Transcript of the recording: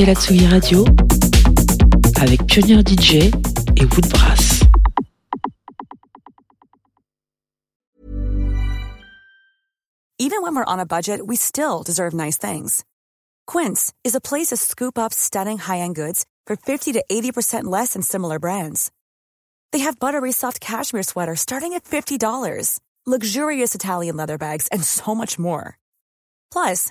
écoutez la Tsugi Radio avec Pioneer DJ et Woodbrass. Even when we're on a budget, we still deserve nice things. Quince is a place to scoop up stunning high-end goods for 50 to 80% less than similar brands. They have buttery soft cashmere sweater starting at $50, luxurious Italian leather bags and so much more. Plus,